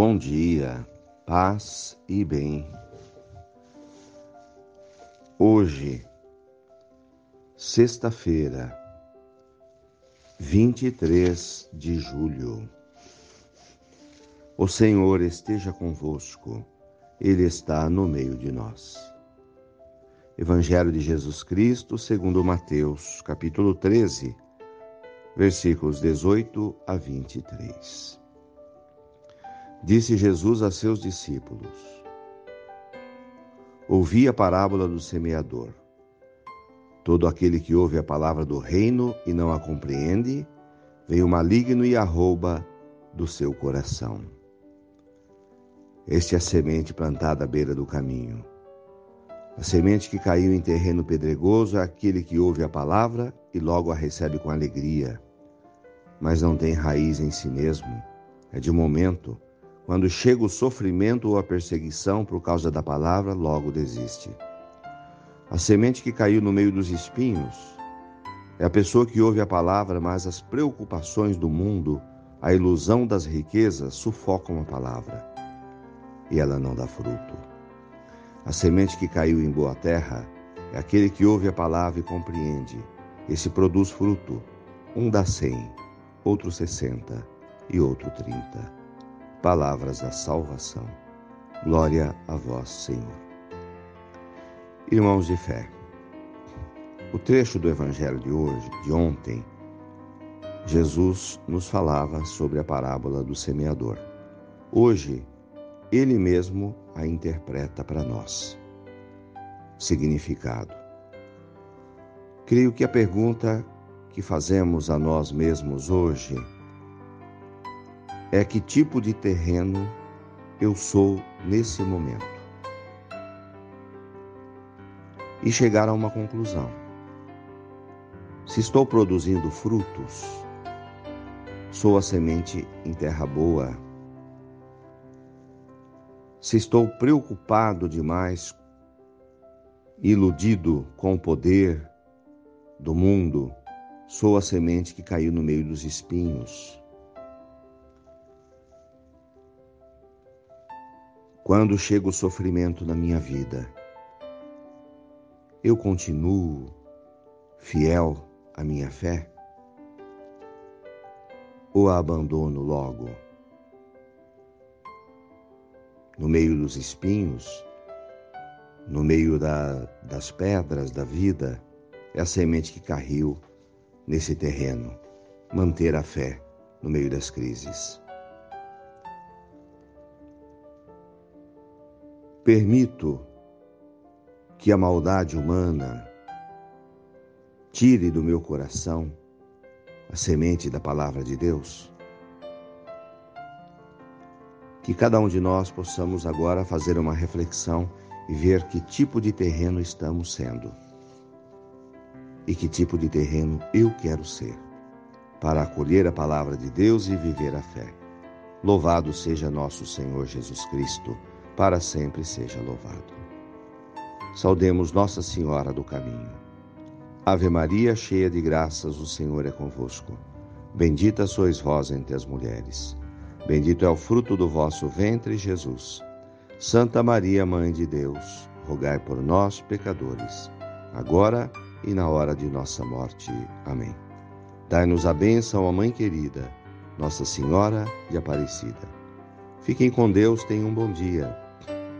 Bom dia, paz e bem. Hoje, sexta-feira, 23 de julho. O Senhor esteja convosco, Ele está no meio de nós. Evangelho de Jesus Cristo, segundo Mateus, capítulo 13, versículos 18 a 23. Disse Jesus a seus discípulos: Ouvi a parábola do semeador. Todo aquele que ouve a palavra do reino e não a compreende, vem o maligno e a rouba do seu coração. Este é a semente plantada à beira do caminho. A semente que caiu em terreno pedregoso é aquele que ouve a palavra e logo a recebe com alegria, mas não tem raiz em si mesmo. É de momento quando chega o sofrimento ou a perseguição por causa da palavra, logo desiste. A semente que caiu no meio dos espinhos é a pessoa que ouve a palavra, mas as preocupações do mundo, a ilusão das riquezas sufocam a palavra e ela não dá fruto. A semente que caiu em boa terra é aquele que ouve a palavra e compreende. Esse produz fruto. Um dá cem, outro sessenta e outro trinta palavras da salvação. Glória a vós, Senhor. Irmãos de fé, o trecho do Evangelho de hoje, de ontem, Jesus nos falava sobre a parábola do semeador. Hoje, ele mesmo a interpreta para nós. Significado. Creio que a pergunta que fazemos a nós mesmos hoje é que tipo de terreno eu sou nesse momento. E chegar a uma conclusão. Se estou produzindo frutos, sou a semente em terra boa. Se estou preocupado demais, iludido com o poder do mundo, sou a semente que caiu no meio dos espinhos. Quando chega o sofrimento na minha vida, eu continuo fiel à minha fé? Ou a abandono logo? No meio dos espinhos, no meio da, das pedras da vida, é a semente que caiu nesse terreno. Manter a fé no meio das crises. Permito que a maldade humana tire do meu coração a semente da palavra de Deus? Que cada um de nós possamos agora fazer uma reflexão e ver que tipo de terreno estamos sendo e que tipo de terreno eu quero ser para acolher a palavra de Deus e viver a fé. Louvado seja nosso Senhor Jesus Cristo para sempre seja louvado. Saudemos Nossa Senhora do Caminho. Ave Maria, cheia de graças, o Senhor é convosco. Bendita sois vós entre as mulheres. Bendito é o fruto do vosso ventre, Jesus. Santa Maria, Mãe de Deus, rogai por nós, pecadores, agora e na hora de nossa morte. Amém. Dai-nos a bênção, a Mãe querida, Nossa Senhora de Aparecida. Fiquem com Deus, tenham um bom dia